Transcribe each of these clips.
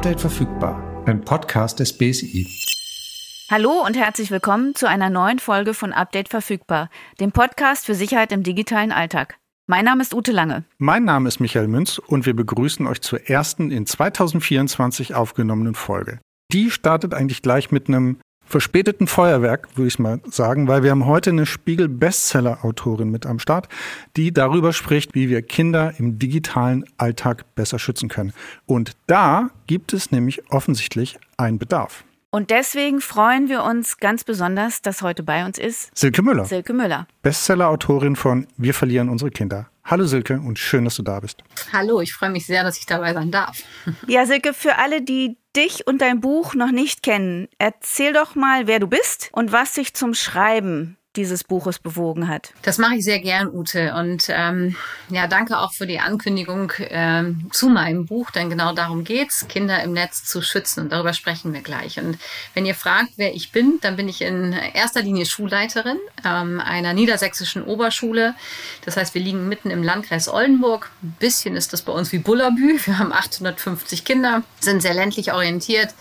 Update verfügbar, ein Podcast des BSI. Hallo und herzlich willkommen zu einer neuen Folge von Update verfügbar, dem Podcast für Sicherheit im digitalen Alltag. Mein Name ist Ute Lange. Mein Name ist Michael Münz und wir begrüßen euch zur ersten in 2024 aufgenommenen Folge. Die startet eigentlich gleich mit einem verspäteten Feuerwerk, würde ich mal sagen, weil wir haben heute eine Spiegel-Bestseller-Autorin mit am Start, die darüber spricht, wie wir Kinder im digitalen Alltag besser schützen können. Und da gibt es nämlich offensichtlich einen Bedarf. Und deswegen freuen wir uns ganz besonders, dass heute bei uns ist Silke Müller. Silke Müller. Bestseller-Autorin von Wir verlieren unsere Kinder. Hallo Silke und schön, dass du da bist. Hallo, ich freue mich sehr, dass ich dabei sein darf. Ja, Silke, für alle, die dich und dein Buch noch nicht kennen, erzähl doch mal, wer du bist und was dich zum Schreiben dieses Buches bewogen hat. Das mache ich sehr gern, Ute. Und ähm, ja, danke auch für die Ankündigung ähm, zu meinem Buch, denn genau darum geht's, Kinder im Netz zu schützen. Und darüber sprechen wir gleich. Und wenn ihr fragt, wer ich bin, dann bin ich in erster Linie Schulleiterin ähm, einer niedersächsischen Oberschule. Das heißt, wir liegen mitten im Landkreis Oldenburg. Ein bisschen ist das bei uns wie Bullabü. Wir haben 850 Kinder, sind sehr ländlich orientiert,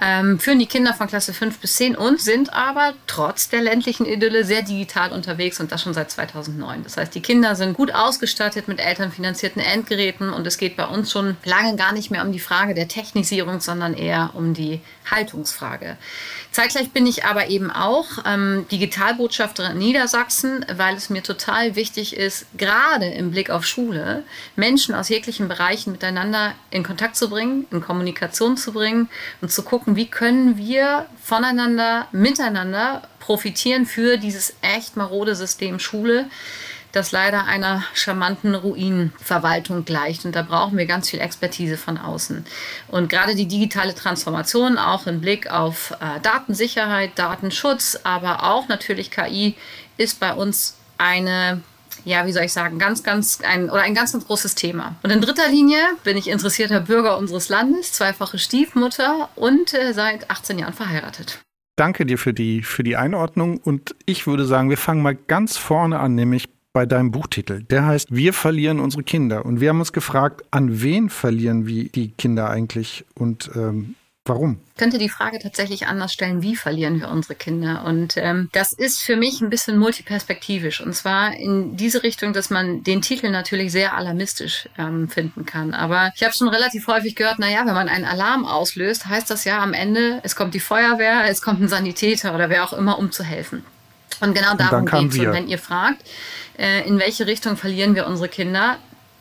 ähm, führen die Kinder von Klasse 5 bis 10 und sind aber trotz der ländlichen Idylle sehr digital unterwegs und das schon seit 2009. Das heißt, die Kinder sind gut ausgestattet mit elternfinanzierten Endgeräten und es geht bei uns schon lange gar nicht mehr um die Frage der Technisierung, sondern eher um die Haltungsfrage. Zeitgleich bin ich aber eben auch ähm, Digitalbotschafterin in Niedersachsen, weil es mir total wichtig ist, gerade im Blick auf Schule, Menschen aus jeglichen Bereichen miteinander in Kontakt zu bringen, in Kommunikation zu bringen und zu gucken, wie können wir voneinander, miteinander profitieren für dieses echt marode System Schule das leider einer charmanten Ruinenverwaltung gleicht. Und da brauchen wir ganz viel Expertise von außen. Und gerade die digitale Transformation, auch im Blick auf äh, Datensicherheit, Datenschutz, aber auch natürlich KI, ist bei uns eine ja, wie soll ich sagen, ganz, ganz ein oder ein ganz, ganz großes Thema. Und in dritter Linie bin ich interessierter Bürger unseres Landes, zweifache Stiefmutter und äh, seit 18 Jahren verheiratet. Danke dir für die, für die Einordnung und ich würde sagen, wir fangen mal ganz vorne an, nämlich bei deinem Buchtitel. Der heißt Wir verlieren unsere Kinder. Und wir haben uns gefragt, an wen verlieren wir die Kinder eigentlich und ähm, warum? Ich könnte die Frage tatsächlich anders stellen, wie verlieren wir unsere Kinder? Und ähm, das ist für mich ein bisschen multiperspektivisch. Und zwar in diese Richtung, dass man den Titel natürlich sehr alarmistisch ähm, finden kann. Aber ich habe schon relativ häufig gehört, naja, wenn man einen Alarm auslöst, heißt das ja am Ende, es kommt die Feuerwehr, es kommt ein Sanitäter oder wer auch immer, um zu helfen. Und genau darum geht es. Und wenn ihr fragt, äh, in welche Richtung verlieren wir unsere Kinder,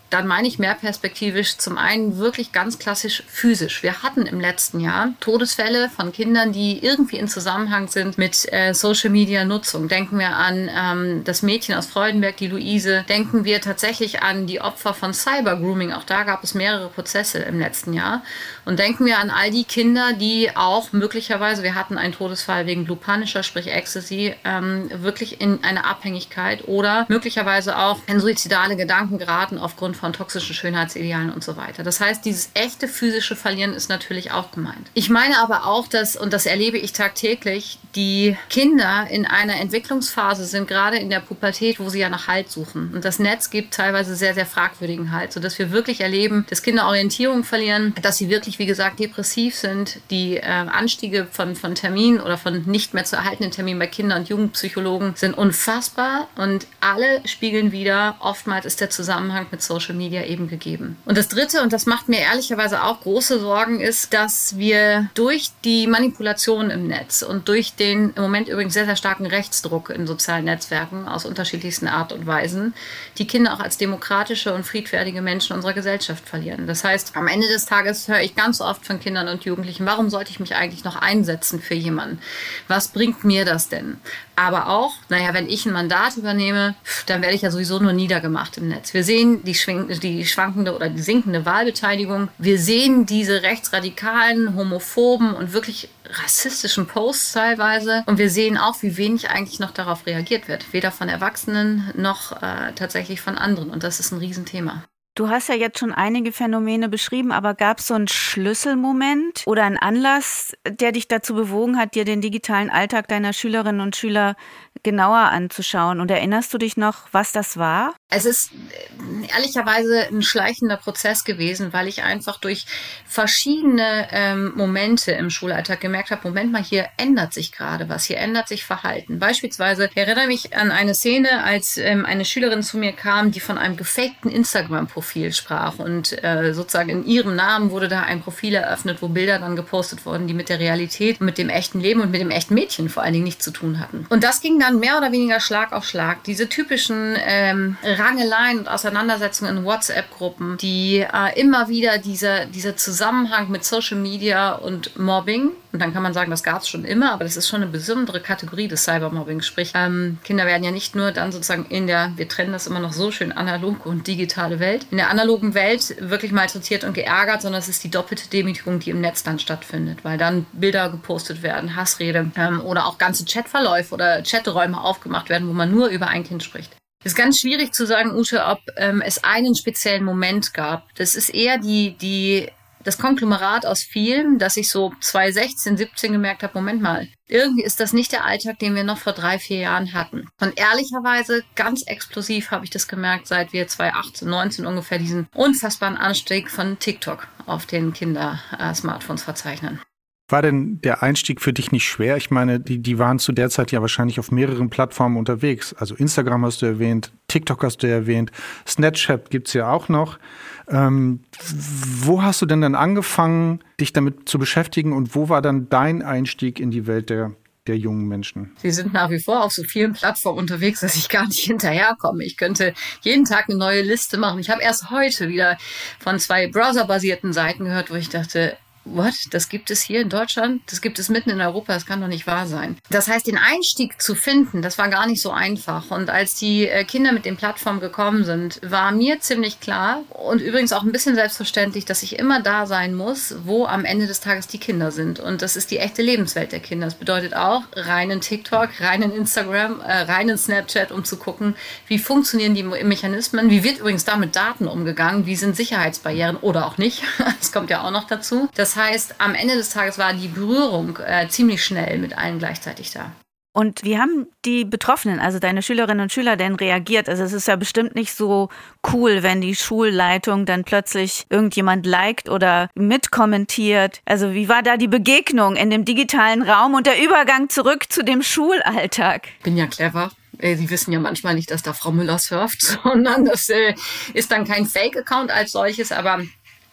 dann meine ich mehr perspektivisch zum einen wirklich ganz klassisch physisch. Wir hatten im letzten Jahr Todesfälle von Kindern, die irgendwie in Zusammenhang sind mit äh, Social Media Nutzung. Denken wir an ähm, das Mädchen aus Freudenberg, die Luise. Denken wir tatsächlich an die Opfer von Cyber Grooming. Auch da gab es mehrere Prozesse im letzten Jahr. Und denken wir an all die Kinder, die auch möglicherweise, wir hatten einen Todesfall wegen Blue Punisher, sprich Ecstasy, ähm, wirklich in eine Abhängigkeit oder möglicherweise auch in suizidale Gedanken geraten aufgrund von toxischen Schönheitsidealen und so weiter. Das heißt, dieses echte physische Verlieren ist natürlich auch gemeint. Ich meine aber auch, dass, und das erlebe ich tagtäglich, die Kinder in einer Entwicklungsphase sind, gerade in der Pubertät, wo sie ja nach Halt suchen. Und das Netz gibt teilweise sehr, sehr fragwürdigen Halt, sodass wir wirklich erleben, dass Kinder Orientierung verlieren, dass sie wirklich, wie gesagt, depressiv sind. Die äh, Anstiege von, von Terminen oder von nicht mehr zu erhaltenen Terminen bei Kinder- und Jugendpsychologen sind unfassbar und alle spiegeln wieder, oftmals ist der Zusammenhang mit Social Social Media eben gegeben. Und das Dritte, und das macht mir ehrlicherweise auch große Sorgen, ist, dass wir durch die Manipulation im Netz und durch den im Moment übrigens sehr, sehr starken Rechtsdruck in sozialen Netzwerken aus unterschiedlichsten Art und Weisen die Kinder auch als demokratische und friedfertige Menschen unserer Gesellschaft verlieren. Das heißt, am Ende des Tages höre ich ganz oft von Kindern und Jugendlichen, warum sollte ich mich eigentlich noch einsetzen für jemanden? Was bringt mir das denn? Aber auch, naja, wenn ich ein Mandat übernehme, dann werde ich ja sowieso nur niedergemacht im Netz. Wir sehen die, die schwankende oder die sinkende Wahlbeteiligung. Wir sehen diese rechtsradikalen, homophoben und wirklich rassistischen Posts teilweise. Und wir sehen auch, wie wenig eigentlich noch darauf reagiert wird. Weder von Erwachsenen noch äh, tatsächlich von anderen. Und das ist ein Riesenthema. Du hast ja jetzt schon einige Phänomene beschrieben, aber gab es so einen Schlüsselmoment oder einen Anlass, der dich dazu bewogen hat, dir den digitalen Alltag deiner Schülerinnen und Schüler genauer anzuschauen? Und erinnerst du dich noch, was das war? Es ist äh, ehrlicherweise ein schleichender Prozess gewesen, weil ich einfach durch verschiedene ähm, Momente im Schulalltag gemerkt habe, Moment mal, hier ändert sich gerade was, hier ändert sich Verhalten. Beispielsweise erinnere mich an eine Szene, als ähm, eine Schülerin zu mir kam, die von einem gefakten Instagram-Profil sprach und äh, sozusagen in ihrem Namen wurde da ein Profil eröffnet, wo Bilder dann gepostet wurden, die mit der Realität, mit dem echten Leben und mit dem echten Mädchen vor allen Dingen nichts zu tun hatten. Und das ging dann mehr oder weniger Schlag auf Schlag. Diese typischen ähm, Rangeleien und Auseinandersetzungen in WhatsApp-Gruppen, die äh, immer wieder dieser, dieser Zusammenhang mit Social Media und Mobbing, und dann kann man sagen, das gab es schon immer, aber das ist schon eine besondere Kategorie des Cybermobbing. Sprich, ähm, Kinder werden ja nicht nur dann sozusagen in der, wir trennen das immer noch so schön, analoge und digitale Welt, in der analogen Welt wirklich malträtiert und geärgert, sondern es ist die doppelte Demütigung, die im Netz dann stattfindet, weil dann Bilder gepostet werden, Hassrede ähm, oder auch ganze Chatverläufe oder Chaträume aufgemacht werden, wo man nur über ein Kind spricht. Es ist ganz schwierig zu sagen, Ute, ob ähm, es einen speziellen Moment gab. Das ist eher die, die, das Konglomerat aus vielen, dass ich so 2016, 17 gemerkt habe, Moment mal, irgendwie ist das nicht der Alltag, den wir noch vor drei, vier Jahren hatten. Und ehrlicherweise, ganz explosiv habe ich das gemerkt, seit wir 2018, 19 ungefähr diesen unfassbaren Anstieg von TikTok auf den Kinder-Smartphones verzeichnen. War denn der Einstieg für dich nicht schwer? Ich meine, die, die waren zu der Zeit ja wahrscheinlich auf mehreren Plattformen unterwegs. Also Instagram hast du erwähnt, TikTok hast du erwähnt, Snapchat gibt's ja auch noch. Ähm, wo hast du denn dann angefangen, dich damit zu beschäftigen und wo war dann dein Einstieg in die Welt der, der jungen Menschen? Sie sind nach wie vor auf so vielen Plattformen unterwegs, dass ich gar nicht hinterherkomme. Ich könnte jeden Tag eine neue Liste machen. Ich habe erst heute wieder von zwei browserbasierten Seiten gehört, wo ich dachte, what, das gibt es hier in Deutschland, das gibt es mitten in Europa, das kann doch nicht wahr sein. Das heißt, den Einstieg zu finden, das war gar nicht so einfach. Und als die äh, Kinder mit den Plattformen gekommen sind, war mir ziemlich klar und übrigens auch ein bisschen selbstverständlich, dass ich immer da sein muss, wo am Ende des Tages die Kinder sind. Und das ist die echte Lebenswelt der Kinder. Das bedeutet auch rein in TikTok, rein in Instagram, äh, rein in Snapchat, um zu gucken, wie funktionieren die Mechanismen, wie wird übrigens da mit Daten umgegangen, wie sind Sicherheitsbarrieren oder auch nicht. Das kommt ja auch noch dazu. Das heißt, am Ende des Tages war die Berührung äh, ziemlich schnell mit allen gleichzeitig da. Und wie haben die Betroffenen, also deine Schülerinnen und Schüler, denn reagiert? Also es ist ja bestimmt nicht so cool, wenn die Schulleitung dann plötzlich irgendjemand liked oder mitkommentiert. Also wie war da die Begegnung in dem digitalen Raum und der Übergang zurück zu dem Schulalltag? Bin ja clever. Äh, sie wissen ja manchmal nicht, dass da Frau Müller surft, sondern das äh, ist dann kein Fake-Account als solches, aber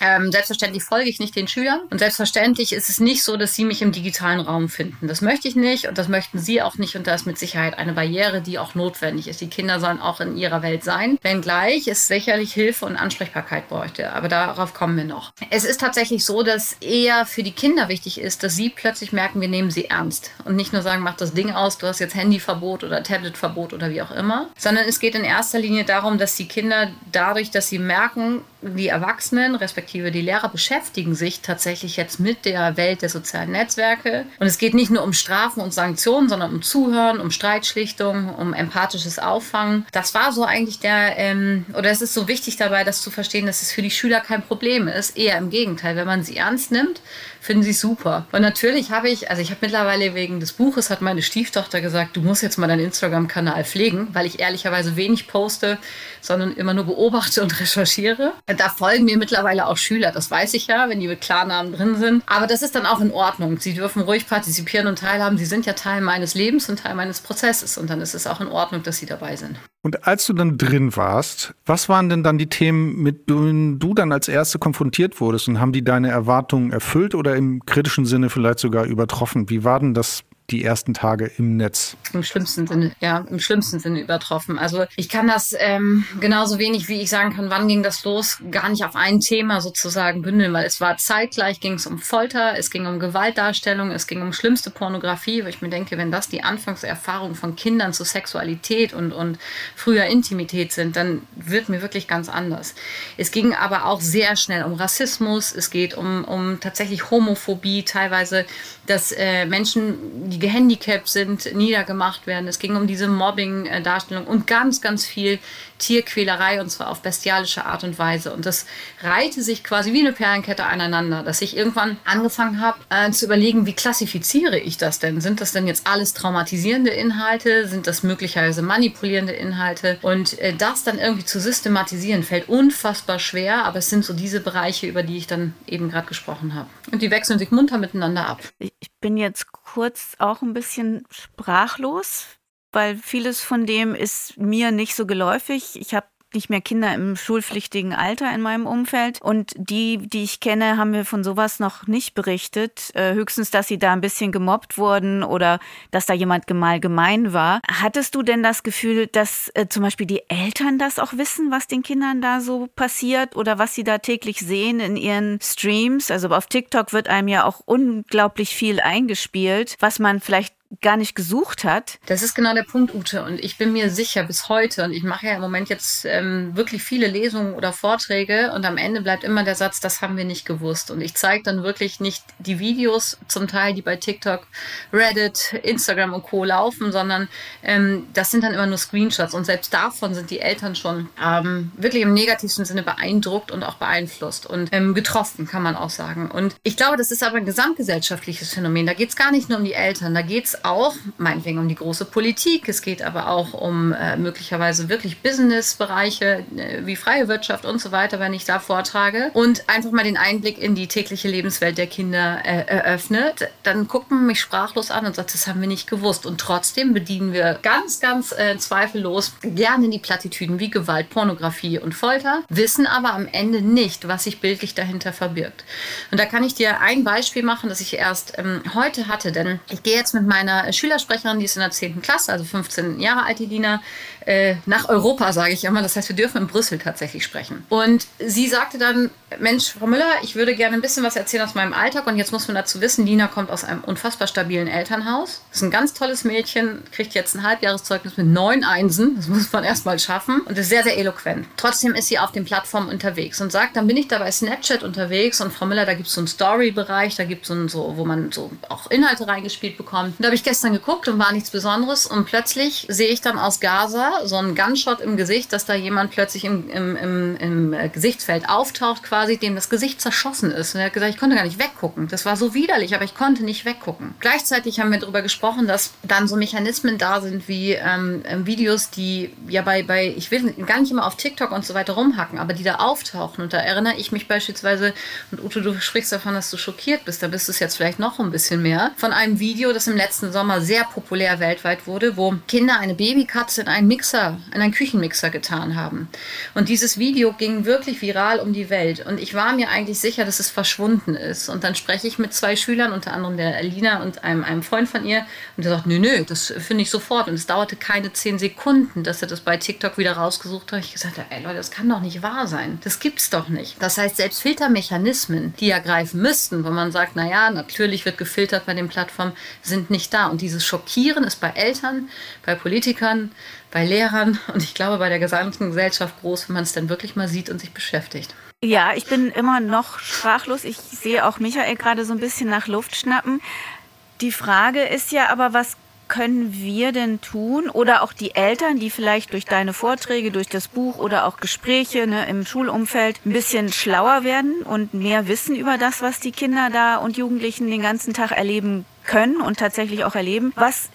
ähm, selbstverständlich folge ich nicht den Schülern und selbstverständlich ist es nicht so, dass sie mich im digitalen Raum finden. Das möchte ich nicht und das möchten sie auch nicht und da ist mit Sicherheit eine Barriere, die auch notwendig ist. Die Kinder sollen auch in ihrer Welt sein, wenngleich es sicherlich Hilfe und Ansprechbarkeit bräuchte. Aber darauf kommen wir noch. Es ist tatsächlich so, dass eher für die Kinder wichtig ist, dass sie plötzlich merken, wir nehmen sie ernst und nicht nur sagen, mach das Ding aus, du hast jetzt Handyverbot oder Tabletverbot oder wie auch immer, sondern es geht in erster Linie darum, dass die Kinder dadurch, dass sie merken, die Erwachsenen, respektive die Lehrer, beschäftigen sich tatsächlich jetzt mit der Welt der sozialen Netzwerke. Und es geht nicht nur um Strafen und Sanktionen, sondern um Zuhören, um Streitschlichtung, um empathisches Auffangen. Das war so eigentlich der, ähm, oder es ist so wichtig dabei, das zu verstehen, dass es für die Schüler kein Problem ist. Eher im Gegenteil, wenn man sie ernst nimmt, finden sie super. Und natürlich habe ich, also ich habe mittlerweile wegen des Buches, hat meine Stieftochter gesagt, du musst jetzt mal deinen Instagram-Kanal pflegen, weil ich ehrlicherweise wenig poste, sondern immer nur beobachte und recherchiere. Da folgen mir mittlerweile auch Schüler, das weiß ich ja, wenn die mit Klarnamen drin sind. Aber das ist dann auch in Ordnung. Sie dürfen ruhig partizipieren und teilhaben. Sie sind ja Teil meines Lebens und Teil meines Prozesses. Und dann ist es auch in Ordnung, dass sie dabei sind. Und als du dann drin warst, was waren denn dann die Themen, mit denen du dann als Erste konfrontiert wurdest? Und haben die deine Erwartungen erfüllt oder im kritischen Sinne vielleicht sogar übertroffen? Wie war denn das die ersten Tage im Netz? Im schlimmsten Sinne, ja, im schlimmsten Sinne übertroffen. Also ich kann das ähm, genauso wenig, wie ich sagen kann, wann ging das los, gar nicht auf ein Thema sozusagen bündeln, weil es war zeitgleich, ging es um Folter, es ging um Gewaltdarstellung, es ging um schlimmste Pornografie, wo ich mir denke, wenn das die Anfangserfahrung von Kindern zu Sexualität und, und früher Intimität sind, dann wird mir wirklich ganz anders. Es ging aber auch sehr schnell um Rassismus, es geht um, um tatsächlich Homophobie, teilweise, dass äh, Menschen, die die gehandicapt sind, niedergemacht werden. Es ging um diese Mobbing-Darstellung und ganz, ganz viel Tierquälerei und zwar auf bestialische Art und Weise. Und das reihte sich quasi wie eine Perlenkette aneinander, dass ich irgendwann angefangen habe äh, zu überlegen, wie klassifiziere ich das denn? Sind das denn jetzt alles traumatisierende Inhalte? Sind das möglicherweise manipulierende Inhalte? Und äh, das dann irgendwie zu systematisieren, fällt unfassbar schwer, aber es sind so diese Bereiche, über die ich dann eben gerade gesprochen habe. Und die wechseln sich munter miteinander ab. Ich bin jetzt kurz auch ein bisschen sprachlos, weil vieles von dem ist mir nicht so geläufig. Ich habe nicht mehr Kinder im schulpflichtigen Alter in meinem Umfeld. Und die, die ich kenne, haben mir von sowas noch nicht berichtet. Äh, höchstens, dass sie da ein bisschen gemobbt wurden oder dass da jemand mal gemein war. Hattest du denn das Gefühl, dass äh, zum Beispiel die Eltern das auch wissen, was den Kindern da so passiert oder was sie da täglich sehen in ihren Streams? Also auf TikTok wird einem ja auch unglaublich viel eingespielt, was man vielleicht gar nicht gesucht hat. Das ist genau der Punkt, Ute. Und ich bin mir sicher bis heute, und ich mache ja im Moment jetzt ähm, wirklich viele Lesungen oder Vorträge und am Ende bleibt immer der Satz, das haben wir nicht gewusst. Und ich zeige dann wirklich nicht die Videos zum Teil, die bei TikTok, Reddit, Instagram und Co. laufen, sondern ähm, das sind dann immer nur Screenshots. Und selbst davon sind die Eltern schon ähm, wirklich im negativsten Sinne beeindruckt und auch beeinflusst und ähm, getroffen, kann man auch sagen. Und ich glaube, das ist aber ein gesamtgesellschaftliches Phänomen. Da geht es gar nicht nur um die Eltern, da geht es auch meinetwegen um die große Politik, es geht aber auch um äh, möglicherweise wirklich Businessbereiche äh, wie freie Wirtschaft und so weiter, wenn ich da vortrage und einfach mal den Einblick in die tägliche Lebenswelt der Kinder äh, eröffnet, dann guckt man mich sprachlos an und sagt, das haben wir nicht gewusst. Und trotzdem bedienen wir ganz, ganz äh, zweifellos gerne die Plattitüden wie Gewalt, Pornografie und Folter, wissen aber am Ende nicht, was sich bildlich dahinter verbirgt. Und da kann ich dir ein Beispiel machen, das ich erst ähm, heute hatte, denn ich gehe jetzt mit meinen meiner Schülersprecherin, die ist in der 10. Klasse, also 15 Jahre alt, die Dina, äh, nach Europa, sage ich immer. Das heißt, wir dürfen in Brüssel tatsächlich sprechen. Und sie sagte dann, Mensch, Frau Müller, ich würde gerne ein bisschen was erzählen aus meinem Alltag. Und jetzt muss man dazu wissen, Dina kommt aus einem unfassbar stabilen Elternhaus. Ist ein ganz tolles Mädchen, kriegt jetzt ein Halbjahreszeugnis mit neun Einsen. Das muss man erstmal schaffen. Und ist sehr, sehr eloquent. Trotzdem ist sie auf den Plattformen unterwegs und sagt, dann bin ich da bei Snapchat unterwegs. Und Frau Müller, da gibt es so einen Story-Bereich, da gibt es so, wo man so auch Inhalte reingespielt bekommt. Und da habe ich gestern geguckt und war nichts Besonderes. Und plötzlich sehe ich dann aus Gaza so ein Gunshot im Gesicht, dass da jemand plötzlich im, im, im, im Gesichtsfeld auftaucht, quasi dem das Gesicht zerschossen ist. Und er hat gesagt, ich konnte gar nicht weggucken. Das war so widerlich, aber ich konnte nicht weggucken. Gleichzeitig haben wir darüber gesprochen, dass dann so Mechanismen da sind wie ähm, ähm, Videos, die ja bei, bei, ich will gar nicht immer auf TikTok und so weiter rumhacken, aber die da auftauchen. Und da erinnere ich mich beispielsweise, und Ute, du sprichst davon, dass du schockiert bist, da bist du es jetzt vielleicht noch ein bisschen mehr, von einem Video, das im letzten Sommer sehr populär weltweit wurde, wo Kinder eine Babykatze in einen Mixer in einen Küchenmixer getan haben. Und dieses Video ging wirklich viral um die Welt. Und ich war mir eigentlich sicher, dass es verschwunden ist. Und dann spreche ich mit zwei Schülern, unter anderem der Lina und einem, einem Freund von ihr. Und der sagt, nö, nö, das finde ich sofort. Und es dauerte keine zehn Sekunden, dass er das bei TikTok wieder rausgesucht hat. Ich gesagt ey Leute, das kann doch nicht wahr sein. Das gibt's doch nicht. Das heißt, selbst Filtermechanismen, die ja greifen müssten, wo man sagt, naja, natürlich wird gefiltert bei den Plattformen, sind nicht da. Und dieses Schockieren ist bei Eltern, bei Politikern, bei Lehrern und ich glaube bei der gesamten Gesellschaft groß, wenn man es dann wirklich mal sieht und sich beschäftigt. Ja, ich bin immer noch sprachlos. Ich sehe auch Michael gerade so ein bisschen nach Luft schnappen. Die Frage ist ja aber, was können wir denn tun oder auch die Eltern, die vielleicht durch deine Vorträge, durch das Buch oder auch Gespräche ne, im Schulumfeld ein bisschen schlauer werden und mehr wissen über das, was die Kinder da und Jugendlichen den ganzen Tag erleben können und tatsächlich auch erleben. Was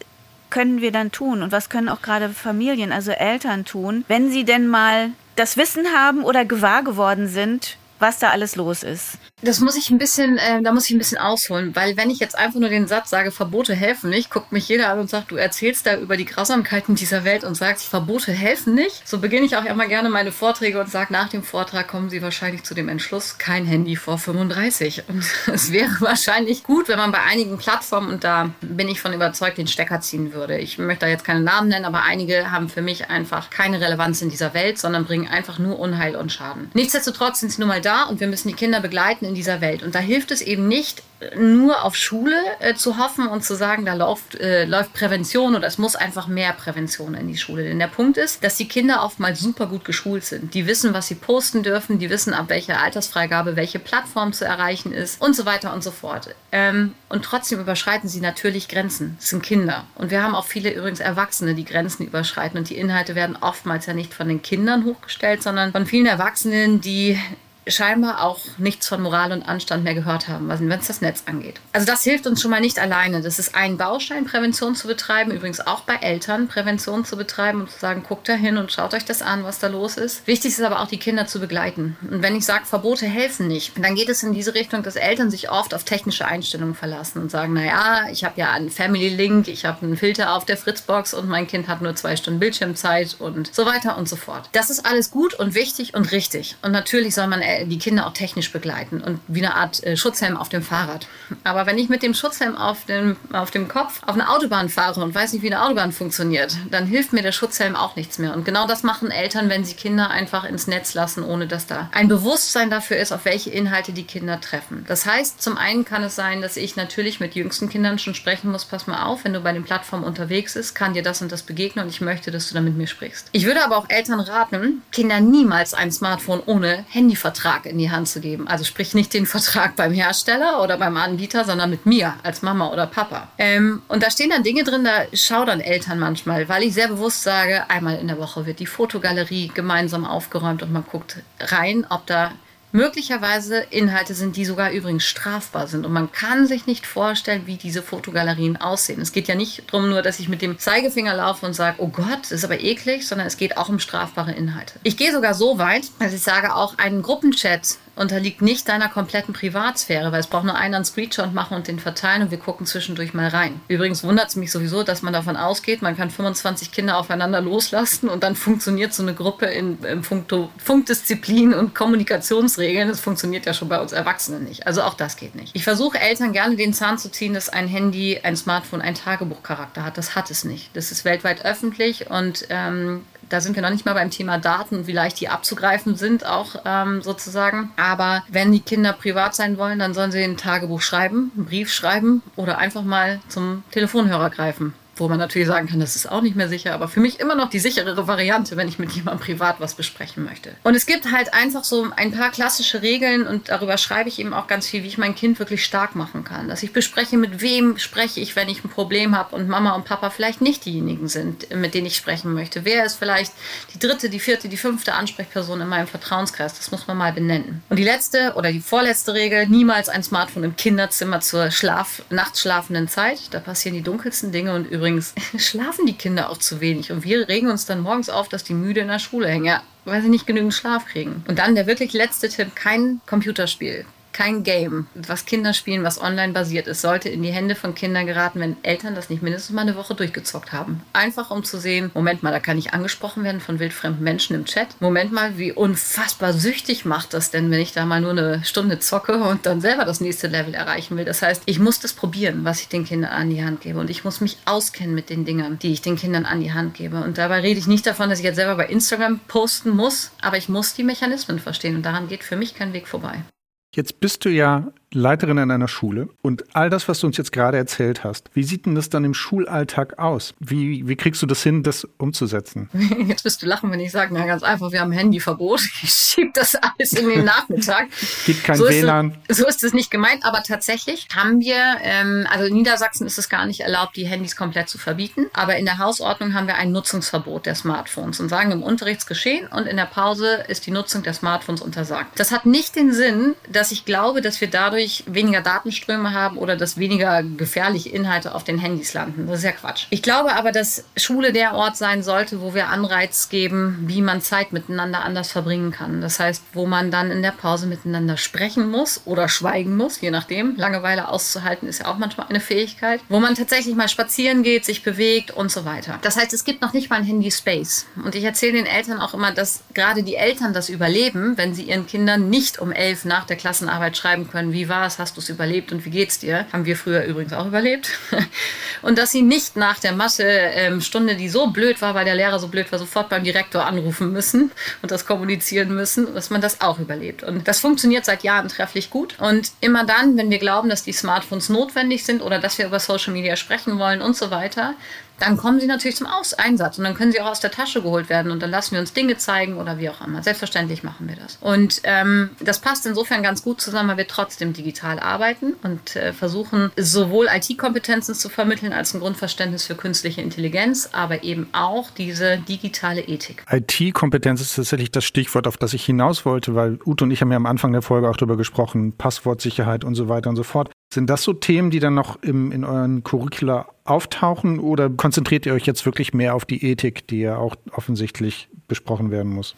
können wir dann tun und was können auch gerade Familien, also Eltern tun, wenn sie denn mal das Wissen haben oder gewahr geworden sind, was da alles los ist. Das muss ich ein bisschen, äh, da muss ich ein bisschen ausholen, weil wenn ich jetzt einfach nur den Satz sage, Verbote helfen nicht, guckt mich jeder an und sagt, du erzählst da über die Grausamkeiten dieser Welt und sagst, Verbote helfen nicht. So beginne ich auch immer gerne meine Vorträge und sage, nach dem Vortrag kommen Sie wahrscheinlich zu dem Entschluss, kein Handy vor 35. Und es wäre wahrscheinlich gut, wenn man bei einigen Plattformen, und da bin ich von überzeugt, den Stecker ziehen würde. Ich möchte da jetzt keine Namen nennen, aber einige haben für mich einfach keine Relevanz in dieser Welt, sondern bringen einfach nur Unheil und Schaden. Nichtsdestotrotz sind sie nun mal da und wir müssen die Kinder begleiten in dieser Welt. Und da hilft es eben nicht, nur auf Schule äh, zu hoffen und zu sagen, da läuft, äh, läuft Prävention oder es muss einfach mehr Prävention in die Schule. Denn der Punkt ist, dass die Kinder oftmals super gut geschult sind. Die wissen, was sie posten dürfen, die wissen, ab welcher Altersfreigabe welche Plattform zu erreichen ist und so weiter und so fort. Ähm, und trotzdem überschreiten sie natürlich Grenzen. Es sind Kinder. Und wir haben auch viele übrigens Erwachsene, die Grenzen überschreiten. Und die Inhalte werden oftmals ja nicht von den Kindern hochgestellt, sondern von vielen Erwachsenen, die scheinbar auch nichts von Moral und Anstand mehr gehört haben, wenn es das Netz angeht. Also das hilft uns schon mal nicht alleine. Das ist ein Baustein, Prävention zu betreiben, übrigens auch bei Eltern Prävention zu betreiben und zu sagen, guckt da hin und schaut euch das an, was da los ist. Wichtig ist aber auch, die Kinder zu begleiten. Und wenn ich sage, Verbote helfen nicht, dann geht es in diese Richtung, dass Eltern sich oft auf technische Einstellungen verlassen und sagen, naja, ich habe ja einen Family Link, ich habe einen Filter auf der Fritzbox und mein Kind hat nur zwei Stunden Bildschirmzeit und so weiter und so fort. Das ist alles gut und wichtig und richtig. Und natürlich soll man äh, die Kinder auch technisch begleiten und wie eine Art äh, Schutzhelm auf dem Fahrrad. Aber wenn ich mit dem Schutzhelm auf dem, auf dem Kopf auf eine Autobahn fahre und weiß nicht, wie eine Autobahn funktioniert, dann hilft mir der Schutzhelm auch nichts mehr. Und genau das machen Eltern, wenn sie Kinder einfach ins Netz lassen, ohne dass da ein Bewusstsein dafür ist, auf welche Inhalte die Kinder treffen. Das heißt, zum einen kann es sein, dass ich natürlich mit jüngsten Kindern schon sprechen muss, pass mal auf, wenn du bei den Plattformen unterwegs bist, kann dir das und das begegnen und ich möchte, dass du da mit mir sprichst. Ich würde aber auch Eltern raten, Kinder niemals ein Smartphone ohne Handyvertrag Vertrag in die Hand zu geben. Also sprich nicht den Vertrag beim Hersteller oder beim Anbieter, sondern mit mir als Mama oder Papa. Ähm, und da stehen dann Dinge drin, da schaudern Eltern manchmal, weil ich sehr bewusst sage, einmal in der Woche wird die Fotogalerie gemeinsam aufgeräumt und man guckt rein, ob da möglicherweise Inhalte sind, die sogar übrigens strafbar sind. Und man kann sich nicht vorstellen, wie diese Fotogalerien aussehen. Es geht ja nicht darum nur, dass ich mit dem Zeigefinger laufe und sage, oh Gott, das ist aber eklig, sondern es geht auch um strafbare Inhalte. Ich gehe sogar so weit, dass ich sage, auch einen Gruppenchat unterliegt nicht deiner kompletten Privatsphäre, weil es braucht nur einer einen Screenshot machen und den verteilen und wir gucken zwischendurch mal rein. Übrigens wundert es mich sowieso, dass man davon ausgeht, man kann 25 Kinder aufeinander loslassen und dann funktioniert so eine Gruppe in, in Funkto, Funkdisziplin und Kommunikationsregeln. Das funktioniert ja schon bei uns Erwachsenen nicht. Also auch das geht nicht. Ich versuche Eltern gerne den Zahn zu ziehen, dass ein Handy, ein Smartphone, ein Tagebuchcharakter hat. Das hat es nicht. Das ist weltweit öffentlich und ähm, da sind wir noch nicht mal beim Thema Daten und wie leicht die abzugreifen sind, auch ähm, sozusagen. Aber wenn die Kinder privat sein wollen, dann sollen sie ein Tagebuch schreiben, einen Brief schreiben oder einfach mal zum Telefonhörer greifen wo man natürlich sagen kann, das ist auch nicht mehr sicher, aber für mich immer noch die sicherere Variante, wenn ich mit jemandem privat was besprechen möchte. Und es gibt halt einfach so ein paar klassische Regeln und darüber schreibe ich eben auch ganz viel, wie ich mein Kind wirklich stark machen kann. Dass ich bespreche, mit wem spreche ich, wenn ich ein Problem habe und Mama und Papa vielleicht nicht diejenigen sind, mit denen ich sprechen möchte. Wer ist vielleicht die dritte, die vierte, die fünfte Ansprechperson in meinem Vertrauenskreis? Das muss man mal benennen. Und die letzte oder die vorletzte Regel, niemals ein Smartphone im Kinderzimmer zur Schlaf, nachts schlafenden Zeit. Da passieren die dunkelsten Dinge und übrigens übrigens schlafen die Kinder auch zu wenig. Und wir regen uns dann morgens auf, dass die müde in der Schule hängen. Ja, weil sie nicht genügend Schlaf kriegen. Und dann der wirklich letzte Tipp, kein Computerspiel kein Game, was Kinder spielen, was online basiert ist, sollte in die Hände von Kindern geraten, wenn Eltern das nicht mindestens mal eine Woche durchgezockt haben. Einfach um zu sehen, Moment mal, da kann ich angesprochen werden von wildfremden Menschen im Chat. Moment mal, wie unfassbar süchtig macht das denn, wenn ich da mal nur eine Stunde zocke und dann selber das nächste Level erreichen will. Das heißt, ich muss das probieren, was ich den Kindern an die Hand gebe und ich muss mich auskennen mit den Dingern, die ich den Kindern an die Hand gebe. Und dabei rede ich nicht davon, dass ich jetzt selber bei Instagram posten muss, aber ich muss die Mechanismen verstehen und daran geht für mich kein Weg vorbei. Jetzt bist du ja Leiterin an einer Schule und all das, was du uns jetzt gerade erzählt hast, wie sieht denn das dann im Schulalltag aus? Wie, wie kriegst du das hin, das umzusetzen? Jetzt wirst du lachen, wenn ich sage, na ganz einfach, wir haben Handyverbot. Ich schiebe das alles in den Nachmittag. Gibt kein so WLAN. Es, so ist es nicht gemeint, aber tatsächlich haben wir, ähm, also in Niedersachsen ist es gar nicht erlaubt, die Handys komplett zu verbieten, aber in der Hausordnung haben wir ein Nutzungsverbot der Smartphones und sagen im Unterrichtsgeschehen und in der Pause ist die Nutzung der Smartphones untersagt. Das hat nicht den Sinn, dass ich glaube, dass wir dadurch dadurch weniger Datenströme haben oder dass weniger gefährliche Inhalte auf den Handys landen. Das ist ja Quatsch. Ich glaube aber, dass Schule der Ort sein sollte, wo wir Anreiz geben, wie man Zeit miteinander anders verbringen kann. Das heißt, wo man dann in der Pause miteinander sprechen muss oder schweigen muss, je nachdem. Langeweile auszuhalten ist ja auch manchmal eine Fähigkeit. Wo man tatsächlich mal spazieren geht, sich bewegt und so weiter. Das heißt, es gibt noch nicht mal ein Handy-Space. Und ich erzähle den Eltern auch immer, dass gerade die Eltern das überleben, wenn sie ihren Kindern nicht um elf nach der Klassenarbeit schreiben können, wie war es, hast du es überlebt und wie geht's dir? Haben wir früher übrigens auch überlebt. und dass sie nicht nach der Mathestunde, die so blöd war, weil der Lehrer so blöd war, sofort beim Direktor anrufen müssen und das kommunizieren müssen, dass man das auch überlebt. Und das funktioniert seit Jahren trefflich gut. Und immer dann, wenn wir glauben, dass die Smartphones notwendig sind oder dass wir über Social Media sprechen wollen und so weiter, dann kommen sie natürlich zum Aus Einsatz und dann können sie auch aus der Tasche geholt werden und dann lassen wir uns Dinge zeigen oder wie auch immer. Selbstverständlich machen wir das. Und ähm, das passt insofern ganz gut zusammen, weil wir trotzdem digital arbeiten und äh, versuchen sowohl IT-Kompetenzen zu vermitteln als ein Grundverständnis für künstliche Intelligenz, aber eben auch diese digitale Ethik. IT-Kompetenz ist tatsächlich das Stichwort, auf das ich hinaus wollte, weil Ute und ich haben ja am Anfang der Folge auch darüber gesprochen, Passwortsicherheit und so weiter und so fort. Sind das so Themen, die dann noch im, in euren Curricula auftauchen? Oder konzentriert ihr euch jetzt wirklich mehr auf die Ethik, die ja auch offensichtlich besprochen werden muss?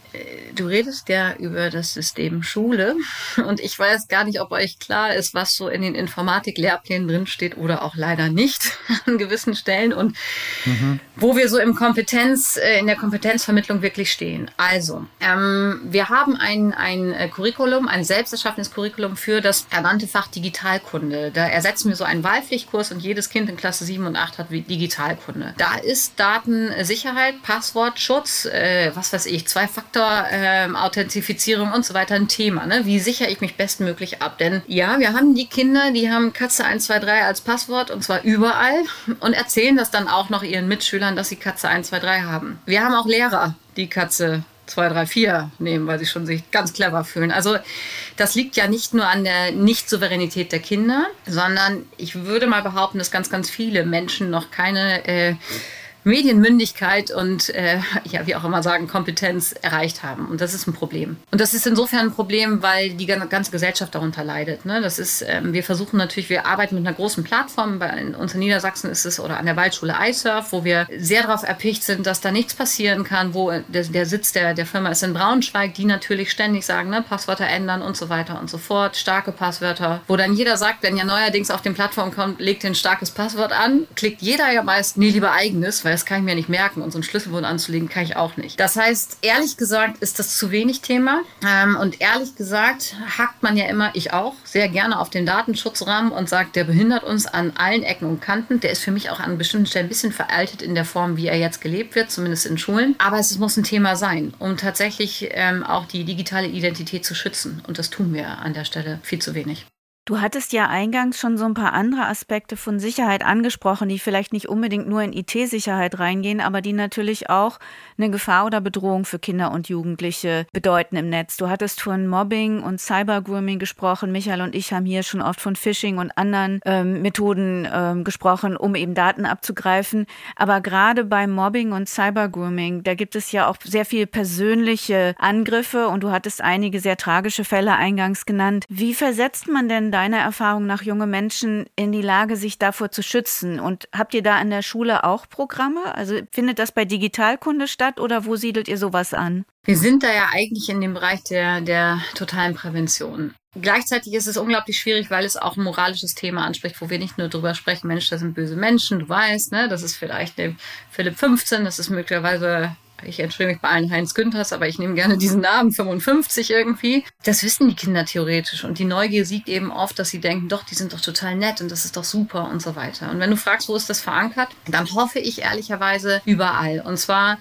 Du redest ja über das System Schule und ich weiß gar nicht, ob euch klar ist, was so in den Informatik-Lehrplänen drinsteht oder auch leider nicht an gewissen Stellen und mhm. wo wir so im Kompetenz, äh, in der Kompetenzvermittlung wirklich stehen. Also, ähm, wir haben ein, ein äh, Curriculum, ein selbst erschaffenes Curriculum für das ernannte Fach Digitalkunde. Da ersetzen wir so einen Wahlpflichtkurs und jedes Kind in Klasse 7 und 8 hat Digitalkunde. Da ist Datensicherheit, Passwortschutz, äh, was weiß ich, Zwei-Faktor-Authentifizierung ähm, und so weiter ein Thema. Ne? Wie sichere ich mich bestmöglich ab? Denn ja, wir haben die Kinder, die haben Katze 123 als Passwort und zwar überall und erzählen das dann auch noch ihren Mitschülern, dass sie Katze 123 haben. Wir haben auch Lehrer, die Katze 2, 3, 4 nehmen, weil sie schon sich ganz clever fühlen. Also das liegt ja nicht nur an der Nicht-Souveränität der Kinder, sondern ich würde mal behaupten, dass ganz, ganz viele Menschen noch keine äh, Medienmündigkeit und äh, ja, wie auch immer sagen, Kompetenz erreicht haben. Und das ist ein Problem. Und das ist insofern ein Problem, weil die ganze Gesellschaft darunter leidet. Ne? Das ist, ähm, wir versuchen natürlich, wir arbeiten mit einer großen Plattform. Bei uns in Niedersachsen ist es oder an der Waldschule iSurf, wo wir sehr darauf erpicht sind, dass da nichts passieren kann, wo der, der Sitz der, der Firma ist in Braunschweig, die natürlich ständig sagen, ne, Passwörter ändern und so weiter und so fort, starke Passwörter, wo dann jeder sagt, wenn ja neuerdings auf den Plattformen kommt, legt ein starkes Passwort an, klickt jeder ja meist, nee, lieber eigenes, weil das kann ich mir nicht merken und so einen Schlüsselbund anzulegen kann ich auch nicht. Das heißt, ehrlich gesagt ist das zu wenig Thema ähm, und ehrlich gesagt hackt man ja immer, ich auch, sehr gerne auf den Datenschutzrahmen und sagt, der behindert uns an allen Ecken und Kanten. Der ist für mich auch an bestimmten Stellen ein bisschen veraltet in der Form, wie er jetzt gelebt wird, zumindest in Schulen. Aber es muss ein Thema sein, um tatsächlich ähm, auch die digitale Identität zu schützen. Und das tun wir an der Stelle viel zu wenig. Du hattest ja eingangs schon so ein paar andere Aspekte von Sicherheit angesprochen, die vielleicht nicht unbedingt nur in IT-Sicherheit reingehen, aber die natürlich auch eine Gefahr oder Bedrohung für Kinder und Jugendliche bedeuten im Netz. Du hattest von Mobbing und Cybergrooming gesprochen. Michael und ich haben hier schon oft von Phishing und anderen ähm, Methoden ähm, gesprochen, um eben Daten abzugreifen. Aber gerade bei Mobbing und Cybergrooming, da gibt es ja auch sehr viele persönliche Angriffe und du hattest einige sehr tragische Fälle eingangs genannt. Wie versetzt man denn deiner Erfahrung nach junge Menschen in die Lage, sich davor zu schützen? Und habt ihr da in der Schule auch Programme? Also findet das bei Digitalkunde statt oder wo siedelt ihr sowas an? Wir sind da ja eigentlich in dem Bereich der, der totalen Prävention. Gleichzeitig ist es unglaublich schwierig, weil es auch ein moralisches Thema anspricht, wo wir nicht nur drüber sprechen, Mensch, das sind böse Menschen, du weißt, ne, das ist vielleicht Philipp 15, das ist möglicherweise ich entschuldige mich bei allen Heinz Günthers, aber ich nehme gerne diesen Namen 55 irgendwie. Das wissen die Kinder theoretisch. Und die Neugier siegt eben oft, dass sie denken, doch, die sind doch total nett und das ist doch super und so weiter. Und wenn du fragst, wo ist das verankert, dann hoffe ich ehrlicherweise überall. Und zwar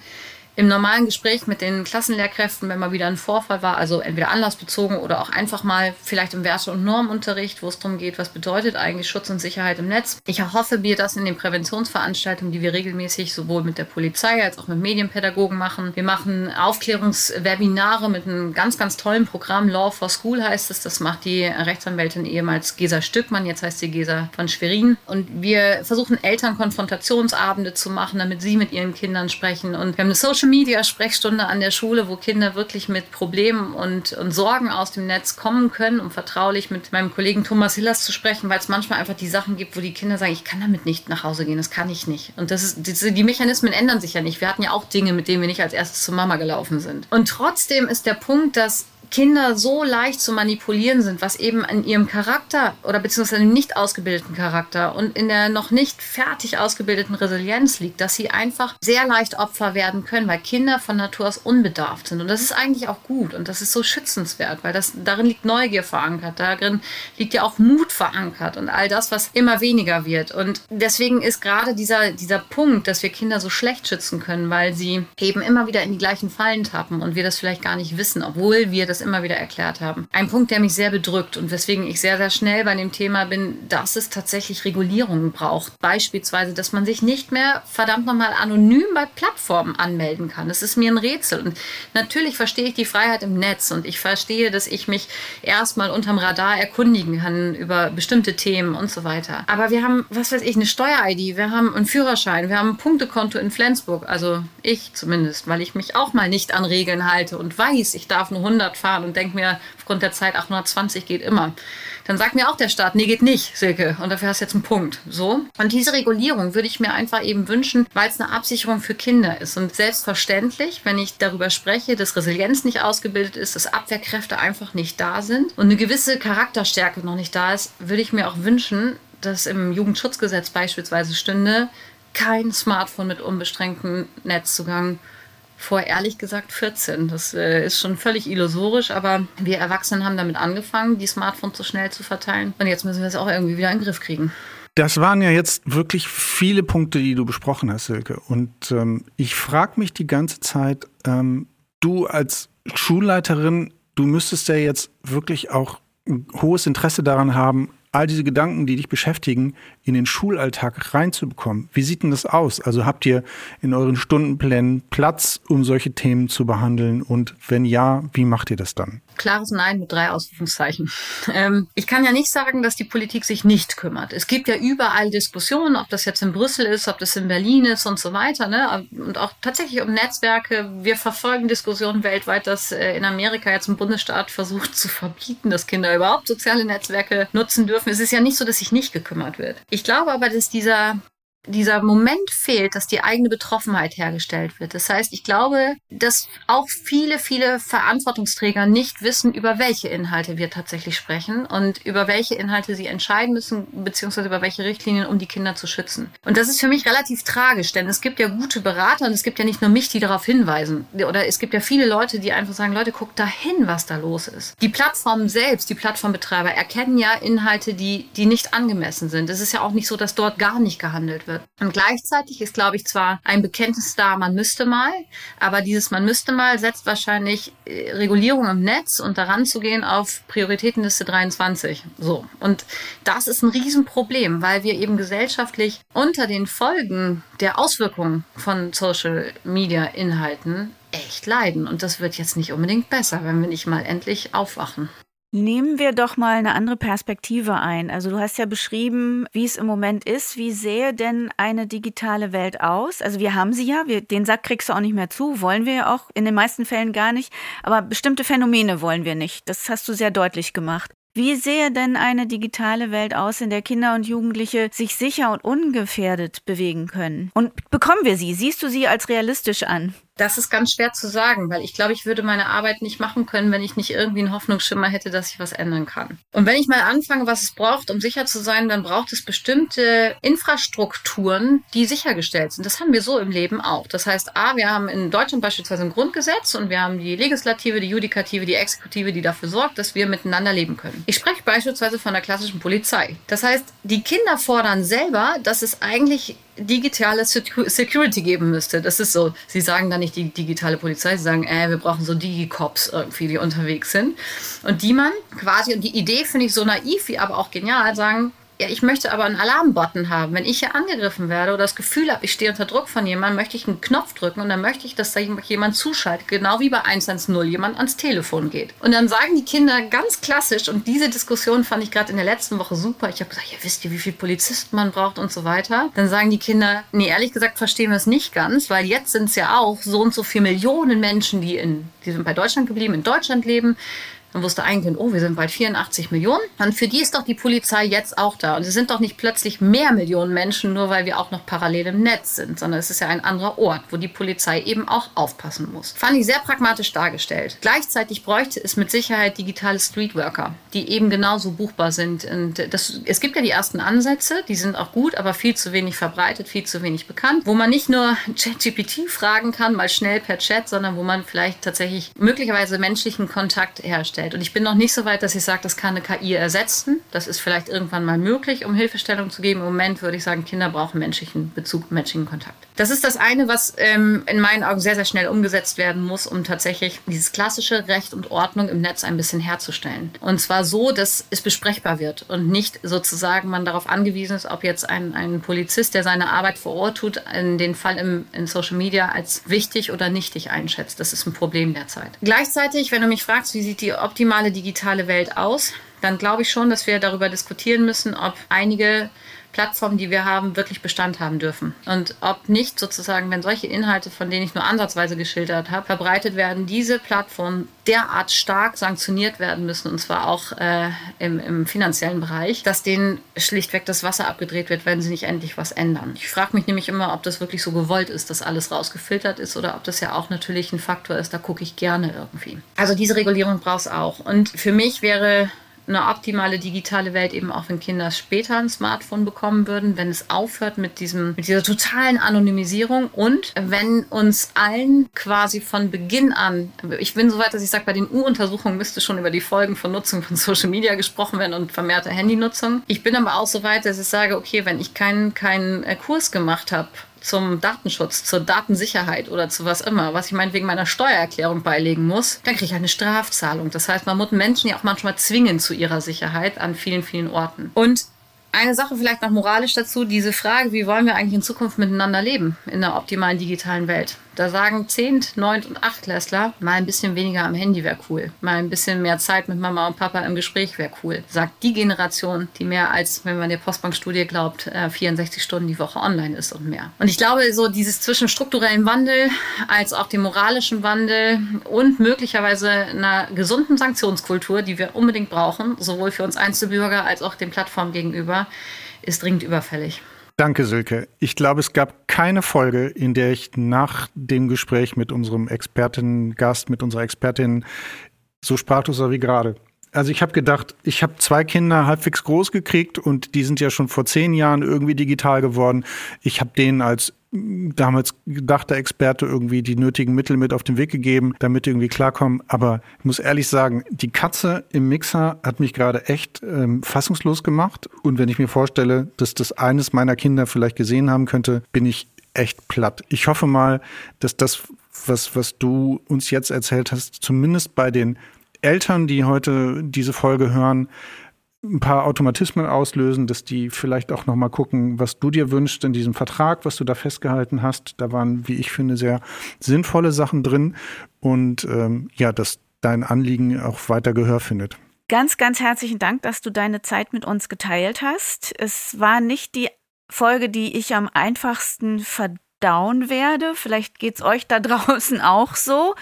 im normalen Gespräch mit den Klassenlehrkräften, wenn mal wieder ein Vorfall war, also entweder anlassbezogen oder auch einfach mal vielleicht im Werte- und Normunterricht, wo es darum geht, was bedeutet eigentlich Schutz und Sicherheit im Netz. Ich hoffe, wir das in den Präventionsveranstaltungen, die wir regelmäßig sowohl mit der Polizei als auch mit Medienpädagogen machen. Wir machen Aufklärungswebinare mit einem ganz, ganz tollen Programm. Law for School heißt es. Das macht die Rechtsanwältin ehemals Gesa Stückmann, jetzt heißt sie Gesa von Schwerin. Und wir versuchen Eltern Konfrontationsabende zu machen, damit sie mit ihren Kindern sprechen. Und wir haben eine Social Social Media Sprechstunde an der Schule, wo Kinder wirklich mit Problemen und, und Sorgen aus dem Netz kommen können, um vertraulich mit meinem Kollegen Thomas Hillers zu sprechen, weil es manchmal einfach die Sachen gibt, wo die Kinder sagen, ich kann damit nicht nach Hause gehen, das kann ich nicht. Und das ist, die, die Mechanismen ändern sich ja nicht. Wir hatten ja auch Dinge, mit denen wir nicht als erstes zur Mama gelaufen sind. Und trotzdem ist der Punkt, dass Kinder so leicht zu manipulieren sind, was eben an ihrem Charakter oder beziehungsweise dem nicht ausgebildeten Charakter und in der noch nicht fertig ausgebildeten Resilienz liegt, dass sie einfach sehr leicht Opfer werden können, weil Kinder von Natur aus unbedarft sind. Und das ist eigentlich auch gut und das ist so schützenswert, weil das, darin liegt Neugier verankert, darin liegt ja auch Mut verankert und all das, was immer weniger wird. Und deswegen ist gerade dieser, dieser Punkt, dass wir Kinder so schlecht schützen können, weil sie eben immer wieder in die gleichen Fallen tappen und wir das vielleicht gar nicht wissen, obwohl wir das immer wieder erklärt haben. Ein Punkt, der mich sehr bedrückt und weswegen ich sehr, sehr schnell bei dem Thema bin, dass es tatsächlich Regulierungen braucht. Beispielsweise, dass man sich nicht mehr verdammt nochmal anonym bei Plattformen anmelden kann. Das ist mir ein Rätsel. Und natürlich verstehe ich die Freiheit im Netz und ich verstehe, dass ich mich erstmal unterm Radar erkundigen kann über bestimmte Themen und so weiter. Aber wir haben, was weiß ich, eine Steuer-ID, wir haben einen Führerschein, wir haben ein Punktekonto in Flensburg. Also ich zumindest, weil ich mich auch mal nicht an Regeln halte und weiß, ich darf nur 100 fahren und denke mir, aufgrund der Zeit 820 geht immer. Dann sagt mir auch der Staat, nee, geht nicht, Silke. Und dafür hast du jetzt einen Punkt. So. Und diese Regulierung würde ich mir einfach eben wünschen, weil es eine Absicherung für Kinder ist. Und selbstverständlich, wenn ich darüber spreche, dass Resilienz nicht ausgebildet ist, dass Abwehrkräfte einfach nicht da sind und eine gewisse Charakterstärke noch nicht da ist, würde ich mir auch wünschen, dass im Jugendschutzgesetz beispielsweise stünde, kein Smartphone mit unbeschränktem Netzzugang vor ehrlich gesagt 14. Das äh, ist schon völlig illusorisch, aber wir Erwachsenen haben damit angefangen, die Smartphones so schnell zu verteilen. Und jetzt müssen wir es auch irgendwie wieder in den Griff kriegen. Das waren ja jetzt wirklich viele Punkte, die du besprochen hast, Silke. Und ähm, ich frage mich die ganze Zeit, ähm, du als Schulleiterin, du müsstest ja jetzt wirklich auch ein hohes Interesse daran haben, all diese Gedanken, die dich beschäftigen, in den Schulalltag reinzubekommen. Wie sieht denn das aus? Also habt ihr in euren Stundenplänen Platz, um solche Themen zu behandeln? Und wenn ja, wie macht ihr das dann? Klares Nein mit drei Ausrufungszeichen. Ähm, ich kann ja nicht sagen, dass die Politik sich nicht kümmert. Es gibt ja überall Diskussionen, ob das jetzt in Brüssel ist, ob das in Berlin ist und so weiter. Ne? Und auch tatsächlich um Netzwerke. Wir verfolgen Diskussionen weltweit, dass äh, in Amerika jetzt ein Bundesstaat versucht zu verbieten, dass Kinder überhaupt soziale Netzwerke nutzen dürfen. Es ist ja nicht so, dass sich nicht gekümmert wird. Ich glaube aber, dass dieser dieser Moment fehlt, dass die eigene Betroffenheit hergestellt wird. Das heißt, ich glaube, dass auch viele, viele Verantwortungsträger nicht wissen, über welche Inhalte wir tatsächlich sprechen und über welche Inhalte sie entscheiden müssen, beziehungsweise über welche Richtlinien, um die Kinder zu schützen. Und das ist für mich relativ tragisch, denn es gibt ja gute Berater und es gibt ja nicht nur mich, die darauf hinweisen. Oder es gibt ja viele Leute, die einfach sagen, Leute, guckt da hin, was da los ist. Die Plattformen selbst, die Plattformbetreiber erkennen ja Inhalte, die, die nicht angemessen sind. Es ist ja auch nicht so, dass dort gar nicht gehandelt wird wird. Und gleichzeitig ist, glaube ich, zwar ein Bekenntnis da, man müsste mal, aber dieses man müsste mal setzt wahrscheinlich äh, Regulierung im Netz und daran zu gehen auf Prioritätenliste 23. So. Und das ist ein Riesenproblem, weil wir eben gesellschaftlich unter den Folgen der Auswirkungen von Social Media Inhalten echt leiden. Und das wird jetzt nicht unbedingt besser, wenn wir nicht mal endlich aufwachen. Nehmen wir doch mal eine andere Perspektive ein. Also du hast ja beschrieben, wie es im Moment ist. Wie sähe denn eine digitale Welt aus? Also wir haben sie ja, wir, den Sack kriegst du auch nicht mehr zu, wollen wir ja auch in den meisten Fällen gar nicht. Aber bestimmte Phänomene wollen wir nicht. Das hast du sehr deutlich gemacht. Wie sähe denn eine digitale Welt aus, in der Kinder und Jugendliche sich sicher und ungefährdet bewegen können? Und bekommen wir sie? Siehst du sie als realistisch an? Das ist ganz schwer zu sagen, weil ich glaube, ich würde meine Arbeit nicht machen können, wenn ich nicht irgendwie einen Hoffnungsschimmer hätte, dass ich was ändern kann. Und wenn ich mal anfange, was es braucht, um sicher zu sein, dann braucht es bestimmte Infrastrukturen, die sichergestellt sind. Das haben wir so im Leben auch. Das heißt, A, wir haben in Deutschland beispielsweise ein Grundgesetz und wir haben die Legislative, die Judikative, die Exekutive, die dafür sorgt, dass wir miteinander leben können. Ich spreche beispielsweise von der klassischen Polizei. Das heißt, die Kinder fordern selber, dass es eigentlich digitale Security geben müsste. Das ist so. Sie sagen dann nicht die digitale Polizei, sie sagen, äh, wir brauchen so Digicops irgendwie, die unterwegs sind. Und die man quasi, und die Idee finde ich so naiv, wie aber auch genial, sagen, ja, ich möchte aber einen Alarmbutton haben. Wenn ich hier angegriffen werde oder das Gefühl habe, ich stehe unter Druck von jemandem, möchte ich einen Knopf drücken und dann möchte ich, dass da jemand zuschaltet, genau wie bei 110 jemand ans Telefon geht. Und dann sagen die Kinder ganz klassisch, und diese Diskussion fand ich gerade in der letzten Woche super. Ich habe gesagt, ja, wisst ihr, wie viele Polizisten man braucht und so weiter. Dann sagen die Kinder, nee, ehrlich gesagt verstehen wir es nicht ganz, weil jetzt sind es ja auch so und so viele Millionen Menschen, die in, die sind bei Deutschland geblieben, in Deutschland leben Dann wusste Kind, oh, wir sind bald 84 Millionen. Und für die ist doch die Polizei jetzt auch da. Und es sind doch nicht plötzlich mehr Millionen Menschen, nur weil wir auch noch parallel im Netz sind, sondern es ist ja ein anderer Ort, wo die Polizei eben auch aufpassen muss. Fand ich sehr pragmatisch dargestellt. Gleichzeitig bräuchte es mit Sicherheit digitale Streetworker, die eben genauso buchbar sind. Und das, es gibt ja die ersten Ansätze, die sind auch gut, aber viel zu wenig verbreitet, viel zu wenig bekannt, wo man nicht nur ChatGPT fragen kann, mal schnell per Chat, sondern wo man vielleicht tatsächlich möglicherweise menschlichen Kontakt herstellt. Und ich bin noch nicht so weit, dass ich sage, das kann eine KI ersetzen. Das ist vielleicht irgendwann mal möglich, um Hilfestellung zu geben. Im Moment würde ich sagen, Kinder brauchen menschlichen Bezug, menschlichen Kontakt. Das ist das eine, was ähm, in meinen Augen sehr, sehr schnell umgesetzt werden muss, um tatsächlich dieses klassische Recht und Ordnung im Netz ein bisschen herzustellen. Und zwar so, dass es besprechbar wird und nicht sozusagen man darauf angewiesen ist, ob jetzt ein, ein Polizist, der seine Arbeit vor Ort tut, in den Fall im, in Social Media als wichtig oder nichtig einschätzt. Das ist ein Problem der Zeit. Gleichzeitig, wenn du mich fragst, wie sieht die optimale digitale Welt aus, dann glaube ich schon, dass wir darüber diskutieren müssen, ob einige Plattformen, die wir haben, wirklich Bestand haben dürfen. Und ob nicht sozusagen, wenn solche Inhalte, von denen ich nur ansatzweise geschildert habe, verbreitet werden, diese Plattformen derart stark sanktioniert werden müssen, und zwar auch äh, im, im finanziellen Bereich, dass denen schlichtweg das Wasser abgedreht wird, wenn sie nicht endlich was ändern. Ich frage mich nämlich immer, ob das wirklich so gewollt ist, dass alles rausgefiltert ist oder ob das ja auch natürlich ein Faktor ist, da gucke ich gerne irgendwie. Also diese Regulierung braucht es auch. Und für mich wäre eine optimale digitale Welt eben auch, wenn Kinder später ein Smartphone bekommen würden, wenn es aufhört mit diesem, mit dieser totalen Anonymisierung und wenn uns allen quasi von Beginn an, ich bin so weit, dass ich sage, bei den U-Untersuchungen müsste schon über die Folgen von Nutzung von Social Media gesprochen werden und vermehrter Handynutzung. Ich bin aber auch so weit, dass ich sage, okay, wenn ich keinen, keinen äh, Kurs gemacht habe, zum Datenschutz, zur Datensicherheit oder zu was immer, was ich meinetwegen meiner Steuererklärung beilegen muss, dann kriege ich eine Strafzahlung. Das heißt, man muss Menschen ja auch manchmal zwingen zu ihrer Sicherheit an vielen, vielen Orten. Und eine Sache vielleicht noch moralisch dazu, diese Frage, wie wollen wir eigentlich in Zukunft miteinander leben in einer optimalen digitalen Welt? Da sagen Zehnt-, Neunt- und Achtklässler, mal ein bisschen weniger am Handy wäre cool. Mal ein bisschen mehr Zeit mit Mama und Papa im Gespräch wäre cool. Sagt die Generation, die mehr als, wenn man der Postbank-Studie glaubt, 64 äh, Stunden die Woche online ist und mehr. Und ich glaube, so dieses zwischen strukturellen Wandel als auch dem moralischen Wandel und möglicherweise einer gesunden Sanktionskultur, die wir unbedingt brauchen, sowohl für uns Einzelbürger als auch den Plattformen gegenüber, ist dringend überfällig. Danke, Silke. Ich glaube, es gab keine Folge, in der ich nach dem Gespräch mit unserem Expertinnen-Gast, mit unserer Expertin so sprachlos war wie gerade. Also ich habe gedacht, ich habe zwei Kinder halbwegs groß gekriegt und die sind ja schon vor zehn Jahren irgendwie digital geworden. Ich habe denen als damals gedachter Experte irgendwie die nötigen Mittel mit auf den Weg gegeben, damit irgendwie klarkommen. Aber ich muss ehrlich sagen, die Katze im Mixer hat mich gerade echt ähm, fassungslos gemacht. Und wenn ich mir vorstelle, dass das eines meiner Kinder vielleicht gesehen haben könnte, bin ich echt platt. Ich hoffe mal, dass das, was, was du uns jetzt erzählt hast, zumindest bei den Eltern, die heute diese Folge hören, ein paar Automatismen auslösen, dass die vielleicht auch noch mal gucken, was du dir wünschst in diesem Vertrag, was du da festgehalten hast. Da waren, wie ich finde, sehr sinnvolle Sachen drin und ähm, ja, dass dein Anliegen auch weiter Gehör findet. Ganz, ganz herzlichen Dank, dass du deine Zeit mit uns geteilt hast. Es war nicht die Folge, die ich am einfachsten verdauen werde. Vielleicht geht's euch da draußen auch so.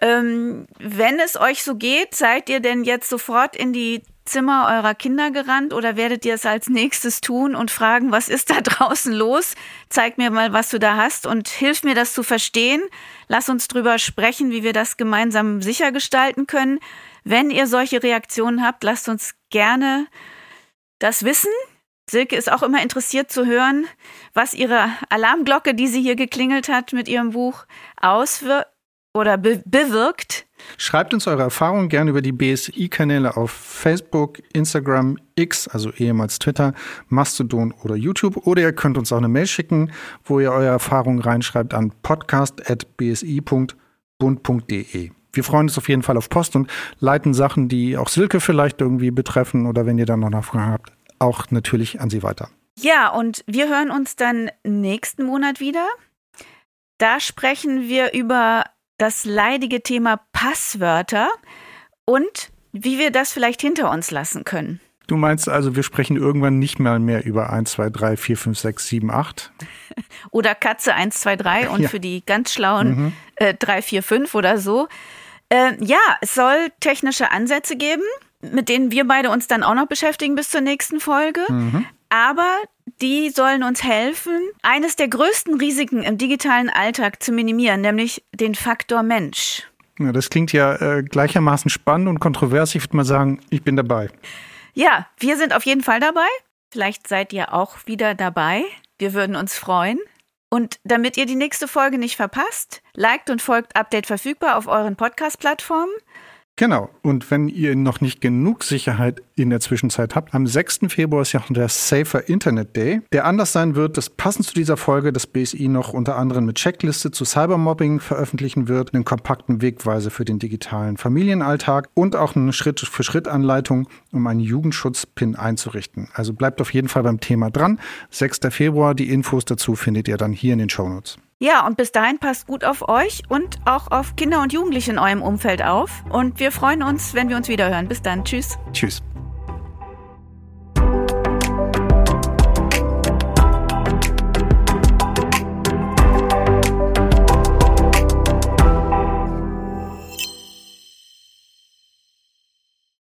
Ähm, wenn es euch so geht, seid ihr denn jetzt sofort in die Zimmer eurer Kinder gerannt oder werdet ihr es als nächstes tun und fragen, was ist da draußen los? Zeig mir mal, was du da hast und hilf mir das zu verstehen. Lass uns drüber sprechen, wie wir das gemeinsam sicher gestalten können. Wenn ihr solche Reaktionen habt, lasst uns gerne das wissen. Silke ist auch immer interessiert zu hören, was ihre Alarmglocke, die sie hier geklingelt hat mit ihrem Buch, auswirkt oder be bewirkt. Schreibt uns eure Erfahrungen gerne über die BSI-Kanäle auf Facebook, Instagram, X, also ehemals Twitter, Mastodon oder YouTube. Oder ihr könnt uns auch eine Mail schicken, wo ihr eure Erfahrungen reinschreibt an podcast.bsi.bund.de. Wir freuen uns auf jeden Fall auf Post und leiten Sachen, die auch Silke vielleicht irgendwie betreffen oder wenn ihr dann noch Nachfragen habt, auch natürlich an sie weiter. Ja, und wir hören uns dann nächsten Monat wieder. Da sprechen wir über das leidige Thema Passwörter und wie wir das vielleicht hinter uns lassen können. Du meinst also, wir sprechen irgendwann nicht mal mehr über 1, 2, 3, 4, 5, 6, 7, 8? oder Katze 1, 2, 3 und ja. für die ganz schlauen mhm. äh, 3, 4, 5 oder so. Äh, ja, es soll technische Ansätze geben, mit denen wir beide uns dann auch noch beschäftigen bis zur nächsten Folge. Mhm. Aber die sollen uns helfen, eines der größten Risiken im digitalen Alltag zu minimieren, nämlich den Faktor Mensch. Ja, das klingt ja äh, gleichermaßen spannend und kontrovers. Ich würde mal sagen, ich bin dabei. Ja, wir sind auf jeden Fall dabei. Vielleicht seid ihr auch wieder dabei. Wir würden uns freuen. Und damit ihr die nächste Folge nicht verpasst, liked und folgt Update verfügbar auf euren Podcast-Plattformen. Genau. Und wenn ihr noch nicht genug Sicherheit in der Zwischenzeit habt, am 6. Februar ist ja der Safer Internet Day, der anders sein wird, dass passend zu dieser Folge das BSI noch unter anderem mit Checkliste zu Cybermobbing veröffentlichen wird, einen kompakten Wegweise für den digitalen Familienalltag und auch eine Schritt-für-Schritt-Anleitung, um einen Jugendschutz-Pin einzurichten. Also bleibt auf jeden Fall beim Thema dran. 6. Februar, die Infos dazu findet ihr dann hier in den Shownotes. Ja, und bis dahin passt gut auf euch und auch auf Kinder und Jugendliche in eurem Umfeld auf. Und wir freuen uns, wenn wir uns wieder hören. Bis dann. Tschüss. Tschüss.